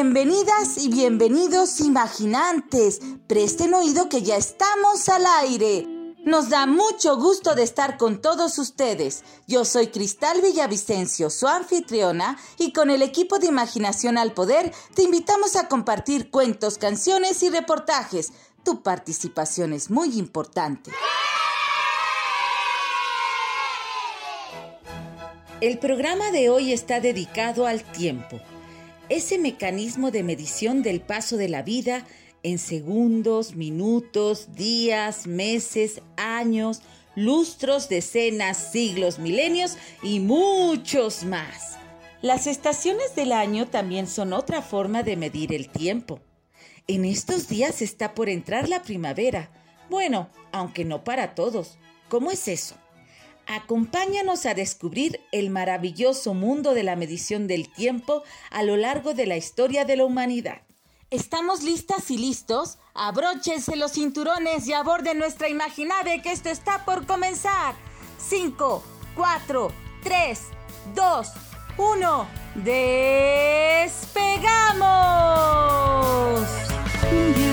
Bienvenidas y bienvenidos imaginantes. Presten oído que ya estamos al aire. Nos da mucho gusto de estar con todos ustedes. Yo soy Cristal Villavicencio, su anfitriona, y con el equipo de Imaginación al Poder te invitamos a compartir cuentos, canciones y reportajes. Tu participación es muy importante. El programa de hoy está dedicado al tiempo ese mecanismo de medición del paso de la vida en segundos, minutos, días, meses, años, lustros, decenas, siglos, milenios y muchos más. Las estaciones del año también son otra forma de medir el tiempo. En estos días está por entrar la primavera. Bueno, aunque no para todos. ¿Cómo es eso? Acompáñanos a descubrir el maravilloso mundo de la medición del tiempo a lo largo de la historia de la humanidad. ¿Estamos listas y listos? Abróchense los cinturones y aborden nuestra imaginave que esto está por comenzar. 5, 4, 3, 2, 1. ¡Despegamos!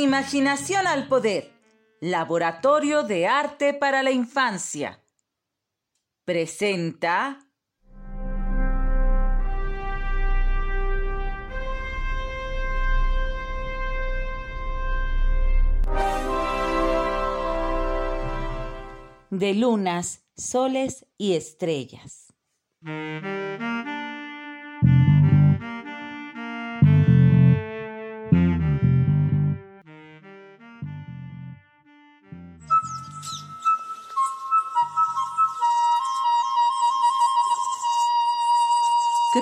Imaginación al Poder, Laboratorio de Arte para la Infancia. Presenta... De lunas, soles y estrellas.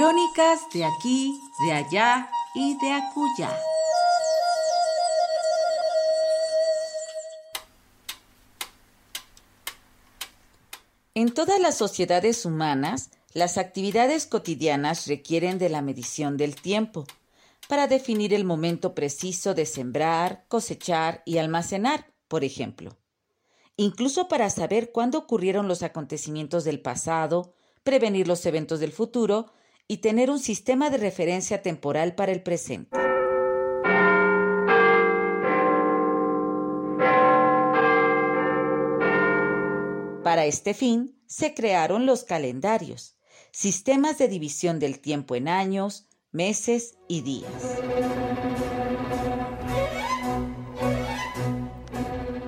Crónicas de aquí, de allá y de acuya. En todas las sociedades humanas, las actividades cotidianas requieren de la medición del tiempo para definir el momento preciso de sembrar, cosechar y almacenar, por ejemplo. Incluso para saber cuándo ocurrieron los acontecimientos del pasado, prevenir los eventos del futuro y tener un sistema de referencia temporal para el presente. Para este fin se crearon los calendarios, sistemas de división del tiempo en años, meses y días.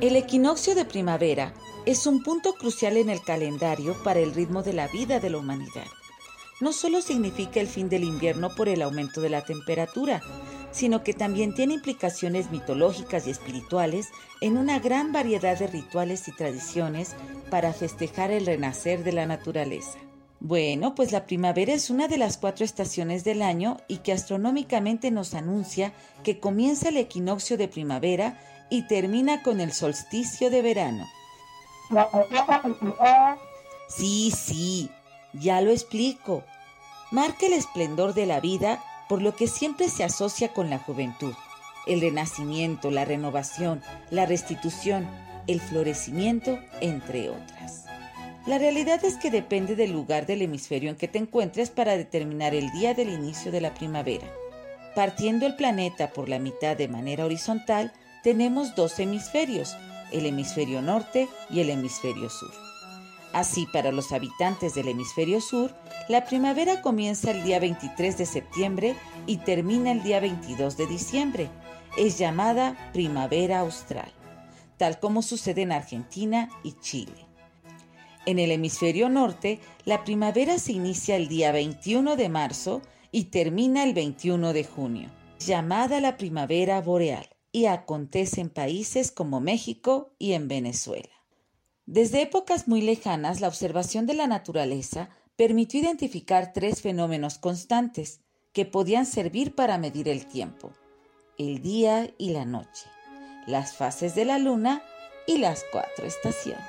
El equinoccio de primavera es un punto crucial en el calendario para el ritmo de la vida de la humanidad. No solo significa el fin del invierno por el aumento de la temperatura, sino que también tiene implicaciones mitológicas y espirituales en una gran variedad de rituales y tradiciones para festejar el renacer de la naturaleza. Bueno, pues la primavera es una de las cuatro estaciones del año y que astronómicamente nos anuncia que comienza el equinoccio de primavera y termina con el solsticio de verano. Sí, sí, ya lo explico. Marca el esplendor de la vida por lo que siempre se asocia con la juventud, el renacimiento, la renovación, la restitución, el florecimiento, entre otras. La realidad es que depende del lugar del hemisferio en que te encuentres para determinar el día del inicio de la primavera. Partiendo el planeta por la mitad de manera horizontal, tenemos dos hemisferios, el hemisferio norte y el hemisferio sur. Así, para los habitantes del hemisferio sur, la primavera comienza el día 23 de septiembre y termina el día 22 de diciembre. Es llamada primavera austral, tal como sucede en Argentina y Chile. En el hemisferio norte, la primavera se inicia el día 21 de marzo y termina el 21 de junio, llamada la primavera boreal, y acontece en países como México y en Venezuela. Desde épocas muy lejanas, la observación de la naturaleza permitió identificar tres fenómenos constantes que podían servir para medir el tiempo, el día y la noche, las fases de la luna y las cuatro estaciones.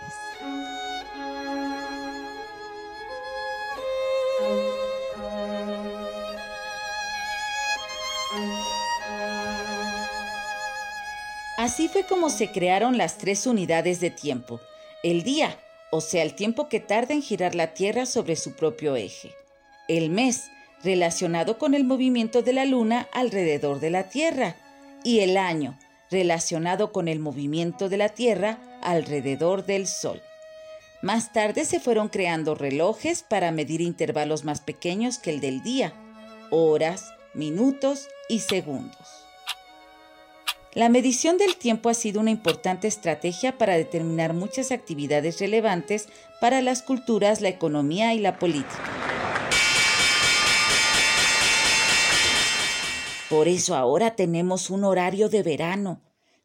Así fue como se crearon las tres unidades de tiempo, el día, o sea, el tiempo que tarda en girar la Tierra sobre su propio eje. El mes, relacionado con el movimiento de la Luna alrededor de la Tierra. Y el año, relacionado con el movimiento de la Tierra alrededor del Sol. Más tarde se fueron creando relojes para medir intervalos más pequeños que el del día, horas, minutos y segundos. La medición del tiempo ha sido una importante estrategia para determinar muchas actividades relevantes para las culturas, la economía y la política. Por eso ahora tenemos un horario de verano.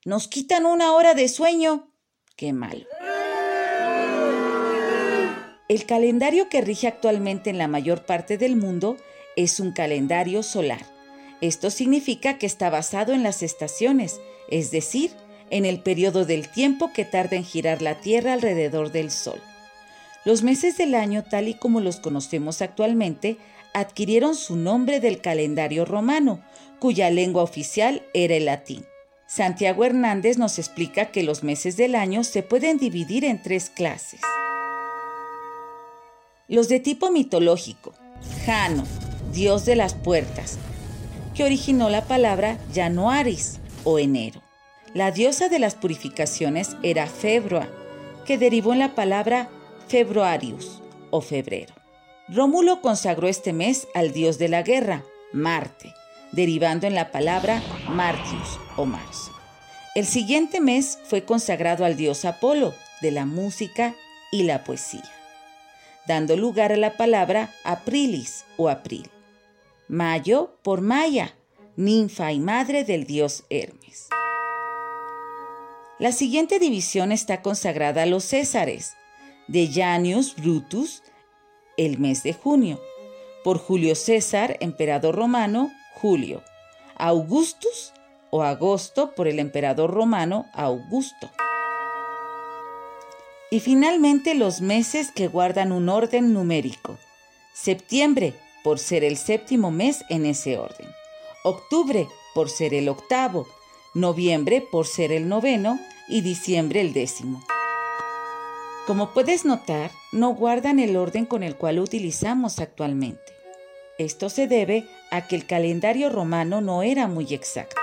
Nos quitan una hora de sueño. Qué malo. El calendario que rige actualmente en la mayor parte del mundo es un calendario solar esto significa que está basado en las estaciones, es decir, en el periodo del tiempo que tarda en girar la Tierra alrededor del Sol. Los meses del año, tal y como los conocemos actualmente, adquirieron su nombre del calendario romano, cuya lengua oficial era el latín. Santiago Hernández nos explica que los meses del año se pueden dividir en tres clases. Los de tipo mitológico, Jano, dios de las puertas, que originó la palabra Januaris o enero. La diosa de las purificaciones era Febroa, que derivó en la palabra Februarius o febrero. Rómulo consagró este mes al dios de la guerra, Marte, derivando en la palabra Martius o marzo. El siguiente mes fue consagrado al dios Apolo, de la música y la poesía, dando lugar a la palabra Aprilis o abril. Mayo por Maya, ninfa y madre del dios Hermes. La siguiente división está consagrada a los Césares, de Janius Brutus, el mes de junio, por Julio César, emperador romano, Julio, Augustus o agosto por el emperador romano Augusto. Y finalmente los meses que guardan un orden numérico. Septiembre por ser el séptimo mes en ese orden, octubre por ser el octavo, noviembre por ser el noveno y diciembre el décimo. Como puedes notar, no guardan el orden con el cual utilizamos actualmente. Esto se debe a que el calendario romano no era muy exacto.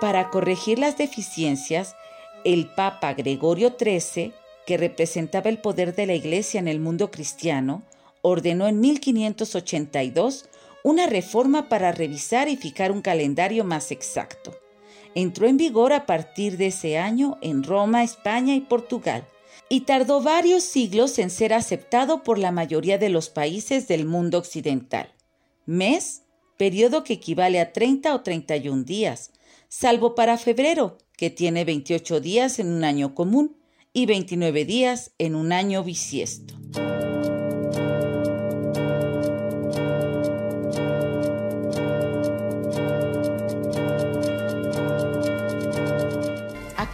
Para corregir las deficiencias, el Papa Gregorio XIII que representaba el poder de la Iglesia en el mundo cristiano, ordenó en 1582 una reforma para revisar y fijar un calendario más exacto. Entró en vigor a partir de ese año en Roma, España y Portugal, y tardó varios siglos en ser aceptado por la mayoría de los países del mundo occidental. Mes, periodo que equivale a 30 o 31 días, salvo para febrero, que tiene 28 días en un año común y 29 días en un año bisiesto.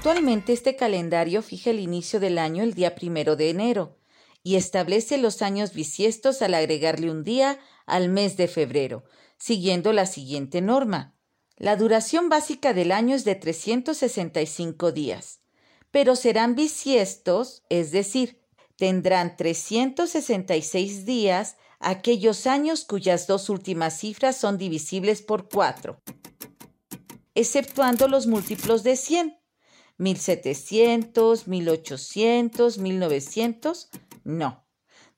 Actualmente este calendario fija el inicio del año el día primero de enero y establece los años bisiestos al agregarle un día al mes de febrero, siguiendo la siguiente norma. La duración básica del año es de 365 días, pero serán bisiestos, es decir, tendrán 366 días aquellos años cuyas dos últimas cifras son divisibles por 4, exceptuando los múltiplos de 100 1700, 1800, 1900, no.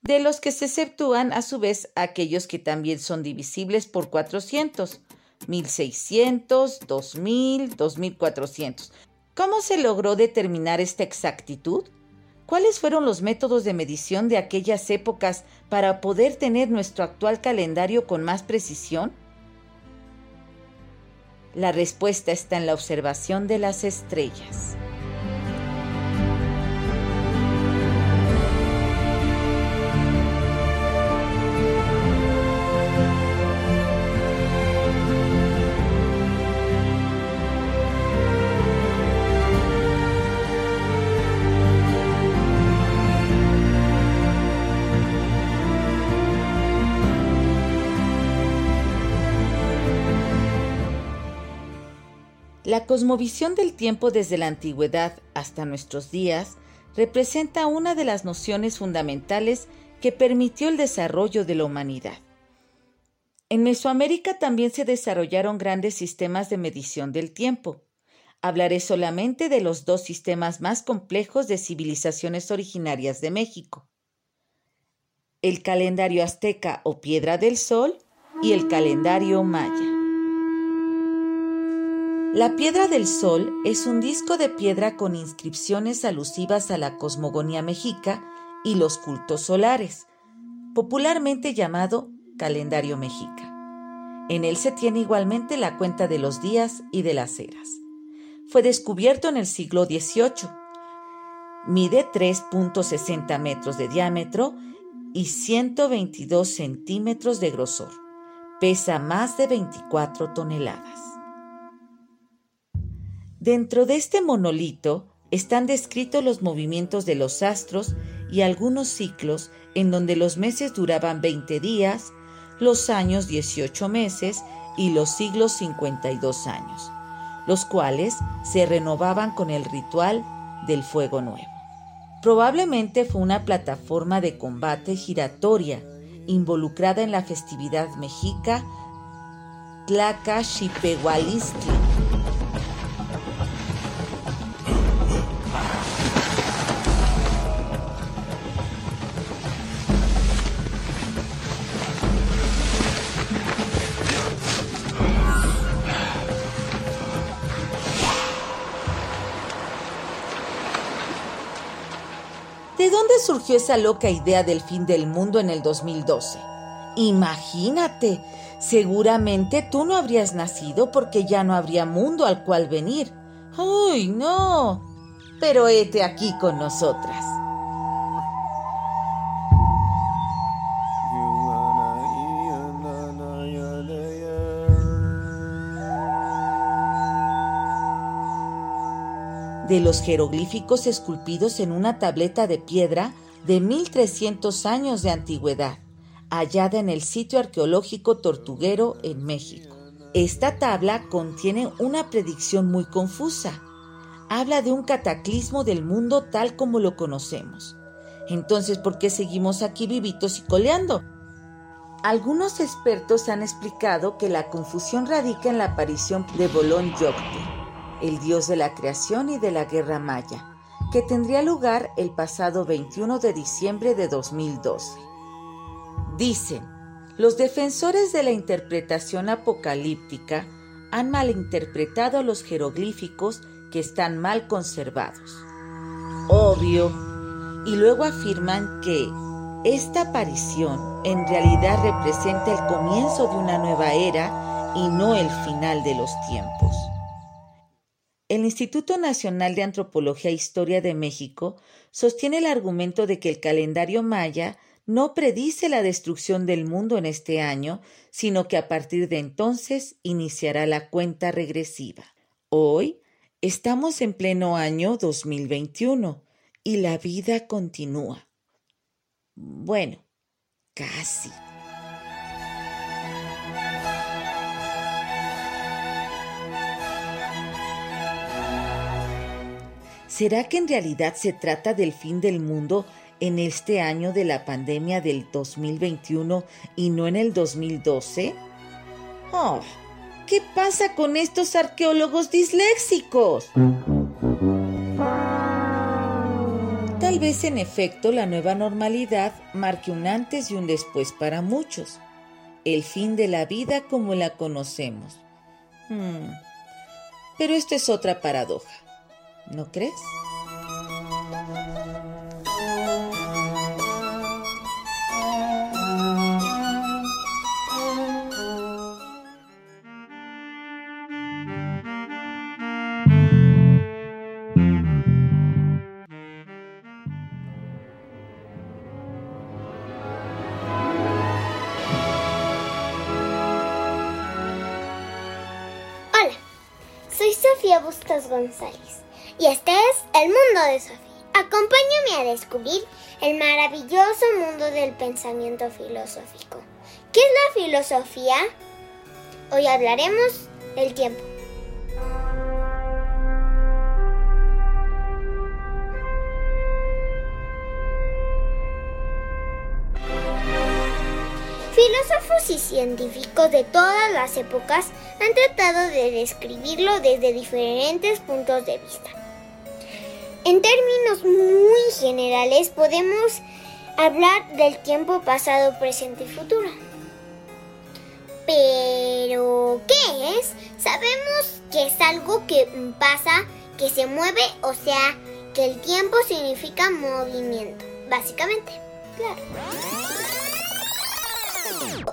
De los que se exceptúan a su vez aquellos que también son divisibles por 400, 1600, 2000, 2400. ¿Cómo se logró determinar esta exactitud? ¿Cuáles fueron los métodos de medición de aquellas épocas para poder tener nuestro actual calendario con más precisión? La respuesta está en la observación de las estrellas. La cosmovisión del tiempo desde la antigüedad hasta nuestros días representa una de las nociones fundamentales que permitió el desarrollo de la humanidad. En Mesoamérica también se desarrollaron grandes sistemas de medición del tiempo. Hablaré solamente de los dos sistemas más complejos de civilizaciones originarias de México. El calendario azteca o piedra del sol y el calendario maya. La Piedra del Sol es un disco de piedra con inscripciones alusivas a la cosmogonía mexica y los cultos solares, popularmente llamado calendario mexica. En él se tiene igualmente la cuenta de los días y de las eras. Fue descubierto en el siglo XVIII. Mide 3.60 metros de diámetro y 122 centímetros de grosor. Pesa más de 24 toneladas. Dentro de este monolito están descritos los movimientos de los astros y algunos ciclos en donde los meses duraban 20 días, los años 18 meses y los siglos 52 años, los cuales se renovaban con el ritual del fuego nuevo. Probablemente fue una plataforma de combate giratoria involucrada en la festividad mexica Tlacaxipehualistli ¿De dónde surgió esa loca idea del fin del mundo en el 2012? Imagínate, seguramente tú no habrías nacido porque ya no habría mundo al cual venir. ¡Uy, no! Pero hete aquí con nosotras. De los jeroglíficos esculpidos en una tableta de piedra de 1300 años de antigüedad, hallada en el sitio arqueológico Tortuguero en México. Esta tabla contiene una predicción muy confusa. Habla de un cataclismo del mundo tal como lo conocemos. Entonces, ¿por qué seguimos aquí vivitos y coleando? Algunos expertos han explicado que la confusión radica en la aparición de Bolón Yocte, el dios de la creación y de la guerra maya, que tendría lugar el pasado 21 de diciembre de 2012. Dicen, los defensores de la interpretación apocalíptica han malinterpretado los jeroglíficos que están mal conservados. Obvio. Y luego afirman que esta aparición en realidad representa el comienzo de una nueva era y no el final de los tiempos. El Instituto Nacional de Antropología e Historia de México sostiene el argumento de que el calendario maya no predice la destrucción del mundo en este año, sino que a partir de entonces iniciará la cuenta regresiva. Hoy estamos en pleno año 2021 y la vida continúa. Bueno, casi. ¿Será que en realidad se trata del fin del mundo en este año de la pandemia del 2021 y no en el 2012? Oh, ¿qué pasa con estos arqueólogos disléxicos? Tal vez en efecto la nueva normalidad marque un antes y un después para muchos, el fin de la vida como la conocemos. Hmm. Pero esta es otra paradoja, ¿no crees? Sofía Bustos González y este es El Mundo de Sofía. Acompáñame a descubrir el maravilloso mundo del pensamiento filosófico. ¿Qué es la filosofía? Hoy hablaremos del tiempo. Filósofos y científicos de todas las épocas han tratado de describirlo desde diferentes puntos de vista. En términos muy generales podemos hablar del tiempo pasado, presente y futuro. Pero, ¿qué es? Sabemos que es algo que pasa, que se mueve, o sea, que el tiempo significa movimiento, básicamente. Claro.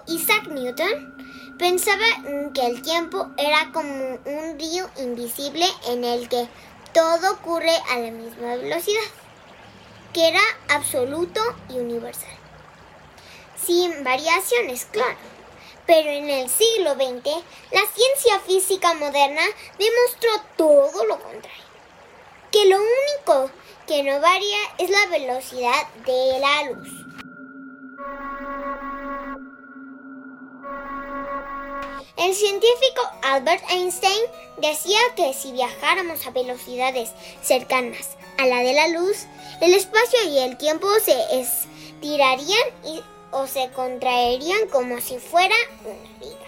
Isaac Newton pensaba que el tiempo era como un río invisible en el que todo ocurre a la misma velocidad, que era absoluto y universal. Sin variaciones, claro. Pero en el siglo XX, la ciencia física moderna demostró todo lo contrario. Que lo único que no varía es la velocidad de la luz. El científico Albert Einstein decía que si viajáramos a velocidades cercanas a la de la luz, el espacio y el tiempo se estirarían o se contraerían como si fuera una liga.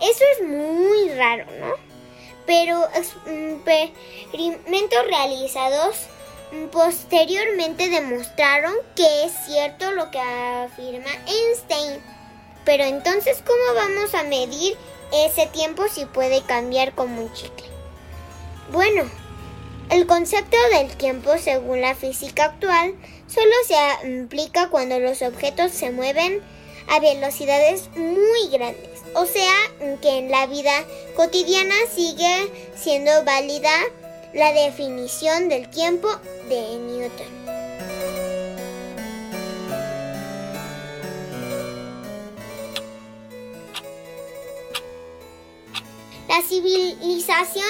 Eso es muy raro, ¿no? Pero experimentos realizados posteriormente demostraron que es cierto lo que afirma Einstein pero entonces, ¿cómo vamos a medir ese tiempo si puede cambiar como un chicle? Bueno, el concepto del tiempo, según la física actual, solo se aplica cuando los objetos se mueven a velocidades muy grandes. O sea, que en la vida cotidiana sigue siendo válida la definición del tiempo de Newton. La civilización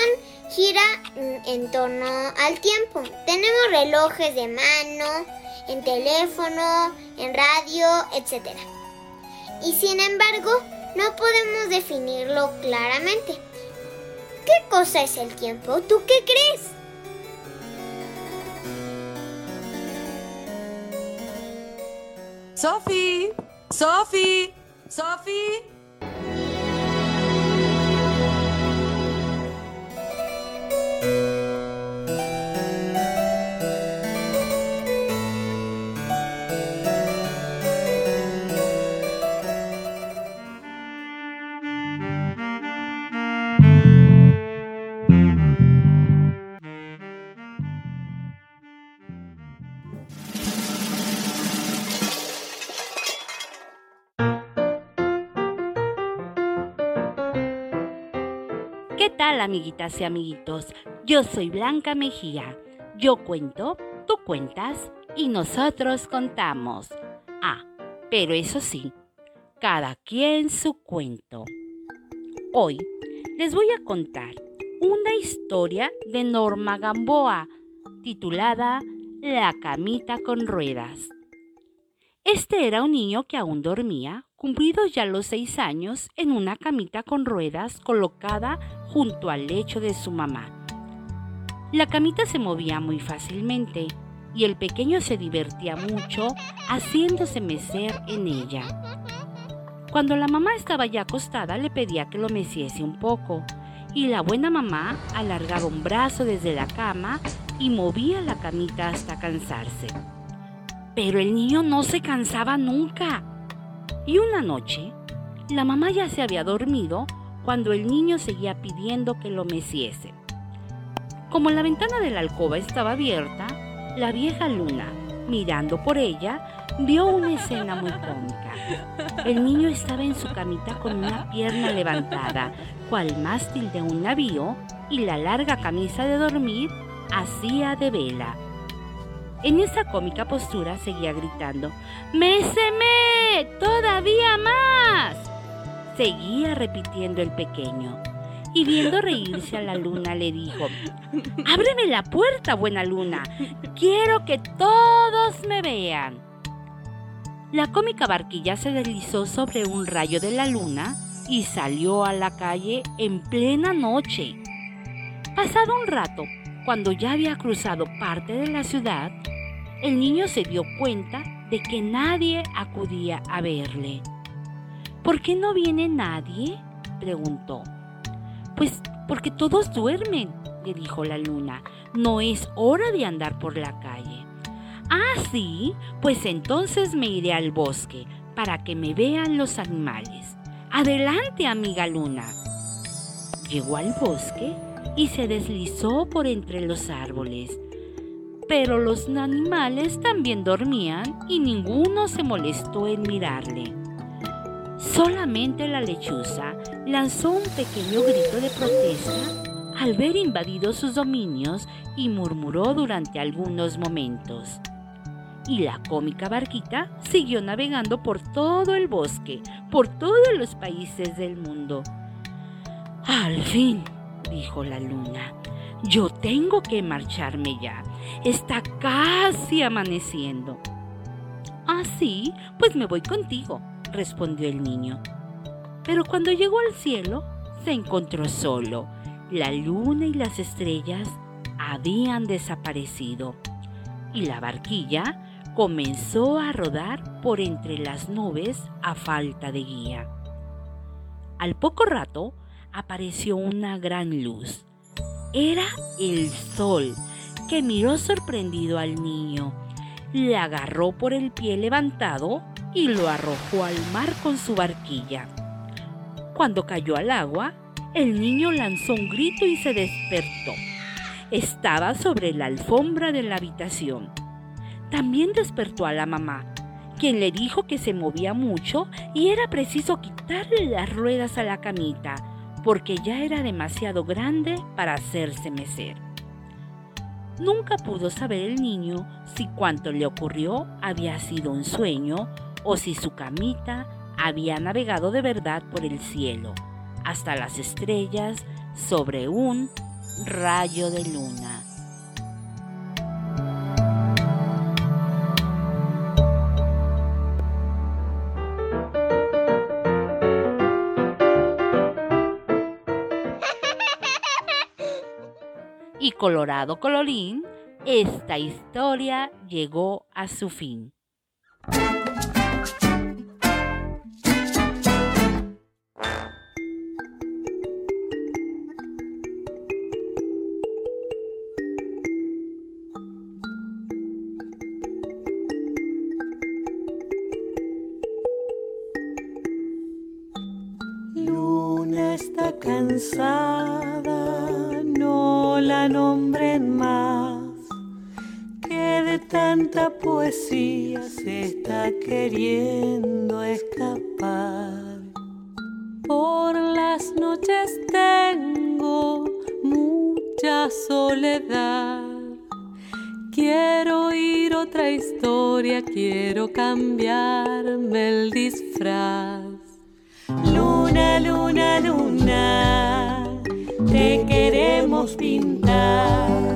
gira en torno al tiempo. Tenemos relojes de mano, en teléfono, en radio, etc. Y sin embargo, no podemos definirlo claramente. ¿Qué cosa es el tiempo? ¿Tú qué crees? Sophie, Sophie, Sophie. Tal, amiguitas y amiguitos? Yo soy Blanca Mejía. Yo cuento, tú cuentas y nosotros contamos. Ah, pero eso sí, cada quien su cuento. Hoy les voy a contar una historia de Norma Gamboa titulada La camita con ruedas. Este era un niño que aún dormía, cumplidos ya los seis años, en una camita con ruedas colocada junto al lecho de su mamá. La camita se movía muy fácilmente y el pequeño se divertía mucho haciéndose mecer en ella. Cuando la mamá estaba ya acostada le pedía que lo meciese un poco y la buena mamá alargaba un brazo desde la cama y movía la camita hasta cansarse. Pero el niño no se cansaba nunca. Y una noche, la mamá ya se había dormido cuando el niño seguía pidiendo que lo meciese. Como la ventana de la alcoba estaba abierta, la vieja luna, mirando por ella, vio una escena muy cómica. El niño estaba en su camita con una pierna levantada, cual mástil de un navío, y la larga camisa de dormir hacía de vela. En esa cómica postura seguía gritando, ¡Méseme! ¡Todavía más! Seguía repitiendo el pequeño y viendo reírse a la luna le dijo, Ábreme la puerta, buena luna, quiero que todos me vean. La cómica barquilla se deslizó sobre un rayo de la luna y salió a la calle en plena noche. Pasado un rato, cuando ya había cruzado parte de la ciudad, el niño se dio cuenta de que nadie acudía a verle. ¿Por qué no viene nadie? preguntó. Pues porque todos duermen, le dijo la luna. No es hora de andar por la calle. Ah, sí, pues entonces me iré al bosque para que me vean los animales. Adelante, amiga luna. Llegó al bosque y se deslizó por entre los árboles. Pero los animales también dormían y ninguno se molestó en mirarle. Solamente la lechuza lanzó un pequeño grito de protesta al ver invadidos sus dominios y murmuró durante algunos momentos. Y la cómica barquita siguió navegando por todo el bosque, por todos los países del mundo. Al fin, dijo la luna, yo tengo que marcharme ya. Está casi amaneciendo. Ah, sí, pues me voy contigo, respondió el niño. Pero cuando llegó al cielo, se encontró solo. La luna y las estrellas habían desaparecido y la barquilla comenzó a rodar por entre las nubes a falta de guía. Al poco rato apareció una gran luz. Era el sol que miró sorprendido al niño. Le agarró por el pie levantado y lo arrojó al mar con su barquilla. Cuando cayó al agua, el niño lanzó un grito y se despertó. Estaba sobre la alfombra de la habitación. También despertó a la mamá, quien le dijo que se movía mucho y era preciso quitarle las ruedas a la camita, porque ya era demasiado grande para hacerse mecer. Nunca pudo saber el niño si cuanto le ocurrió había sido un sueño o si su camita había navegado de verdad por el cielo, hasta las estrellas, sobre un rayo de luna. Colorado colorín, esta historia llegó a su fin. Tanta poesía se está queriendo escapar. Por las noches tengo mucha soledad. Quiero oír otra historia, quiero cambiarme el disfraz. Luna, luna, luna, te queremos pintar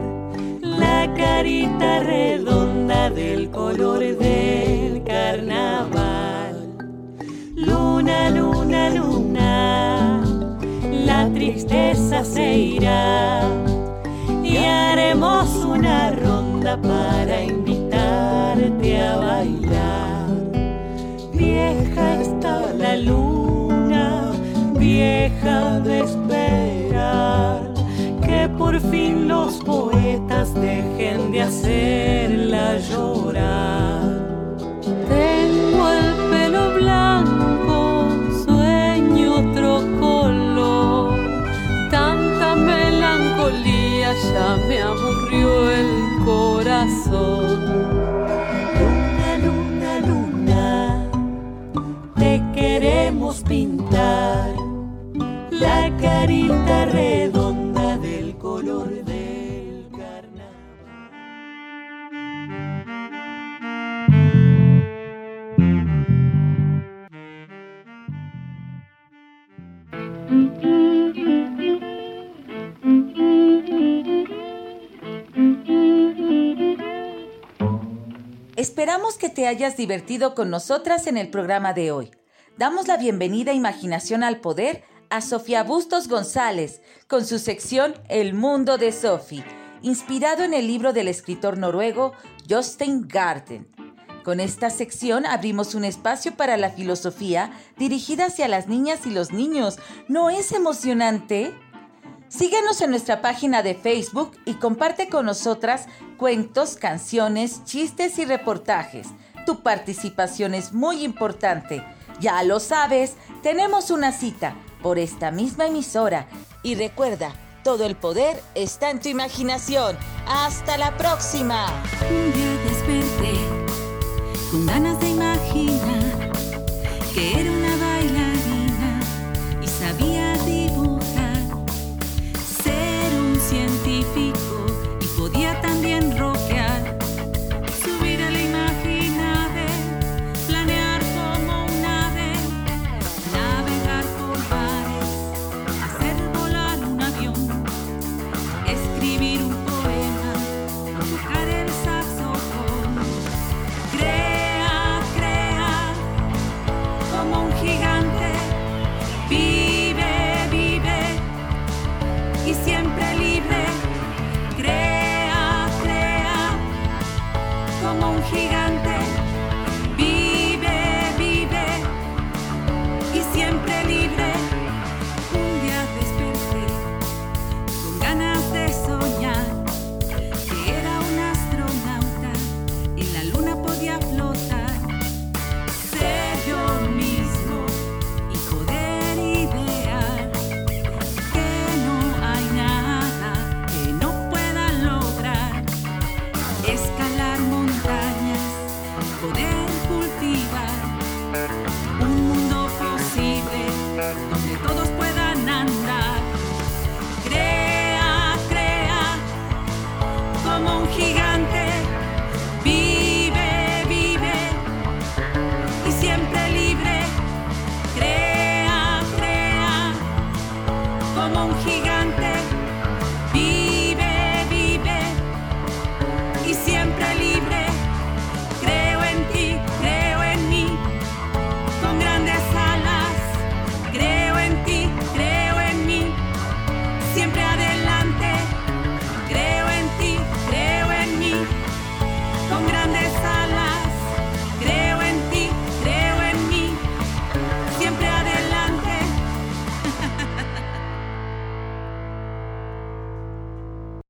carita redonda del color del carnaval. Luna, luna, luna, la tristeza se irá y haremos una ronda para invitarte a bailar. Vieja está la luna, vieja de esperar por fin los poetas dejen de hacerla llorar. Tengo el pelo blanco, sueño otro color, tanta melancolía ya me aburrió el corazón. Luna, luna, luna, te queremos pintar la carita redonda Esperamos que te hayas divertido con nosotras en el programa de hoy. Damos la bienvenida a Imaginación al Poder a Sofía Bustos González con su sección El Mundo de Sophie, inspirado en el libro del escritor noruego Jostein Garden. Con esta sección abrimos un espacio para la filosofía dirigida hacia las niñas y los niños. ¿No es emocionante? Síguenos en nuestra página de Facebook y comparte con nosotras cuentos, canciones, chistes y reportajes. Tu participación es muy importante. Ya lo sabes, tenemos una cita por esta misma emisora. Y recuerda, todo el poder está en tu imaginación. ¡Hasta la próxima!